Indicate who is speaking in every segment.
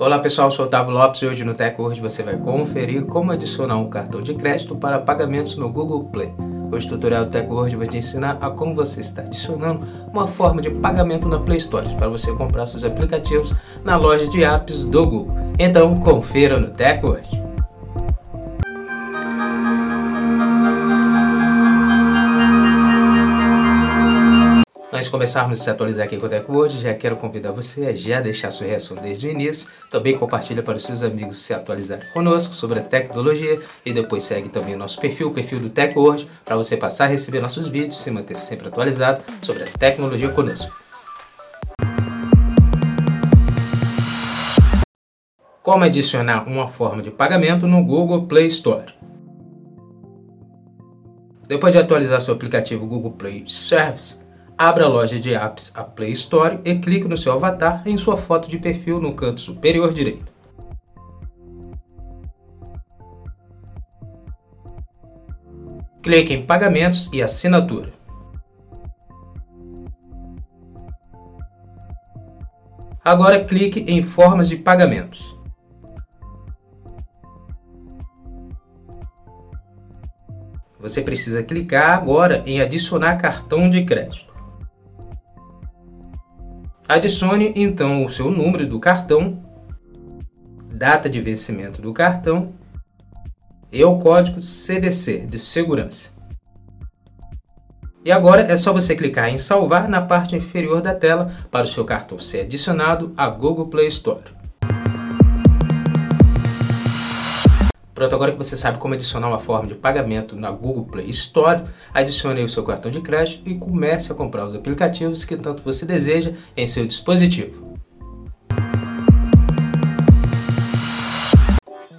Speaker 1: Olá pessoal, sou Otávio Lopes e hoje no TechWord você vai conferir como adicionar um cartão de crédito para pagamentos no Google Play. Hoje o tutorial do TechWord vai te ensinar a como você está adicionando uma forma de pagamento na Play Store para você comprar seus aplicativos na loja de apps do Google. Então confira no TechWord. Antes de começarmos a se atualizar aqui com o TechWord, já quero convidar você a já deixar sua reação desde o início. Também compartilha para os seus amigos se atualizarem conosco sobre a tecnologia e depois segue também o nosso perfil, o perfil do TechWord, para você passar a receber nossos vídeos e se manter sempre atualizado sobre a tecnologia conosco. Como adicionar uma forma de pagamento no Google Play Store. Depois de atualizar seu aplicativo Google Play Service, Abra a loja de apps, a Play Store, e clique no seu avatar em sua foto de perfil no canto superior direito. Clique em Pagamentos e Assinatura. Agora clique em Formas de Pagamentos. Você precisa clicar agora em Adicionar cartão de crédito. Adicione então o seu número do cartão, data de vencimento do cartão e o código CDC de segurança. E agora é só você clicar em salvar na parte inferior da tela para o seu cartão ser adicionado à Google Play Store. Pronto, agora que você sabe como adicionar uma forma de pagamento na Google Play Store, adicione o seu cartão de crédito e comece a comprar os aplicativos que tanto você deseja em seu dispositivo.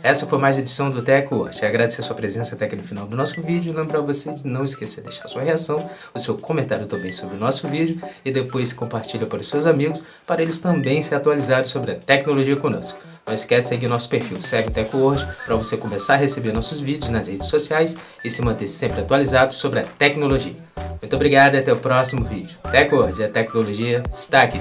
Speaker 1: Essa foi mais edição do Teco hoje. Agradecer a sua presença até aqui no final do nosso vídeo. Lembrar você de não esquecer de deixar sua reação, o seu comentário também sobre o nosso vídeo e depois compartilha para os seus amigos para eles também se atualizarem sobre a tecnologia conosco. Não esquece de seguir nosso perfil Segue Teco hoje para você começar a receber nossos vídeos nas redes sociais e se manter sempre atualizado sobre a tecnologia. Muito obrigado e até o próximo vídeo. TechWord, a tecnologia está aqui.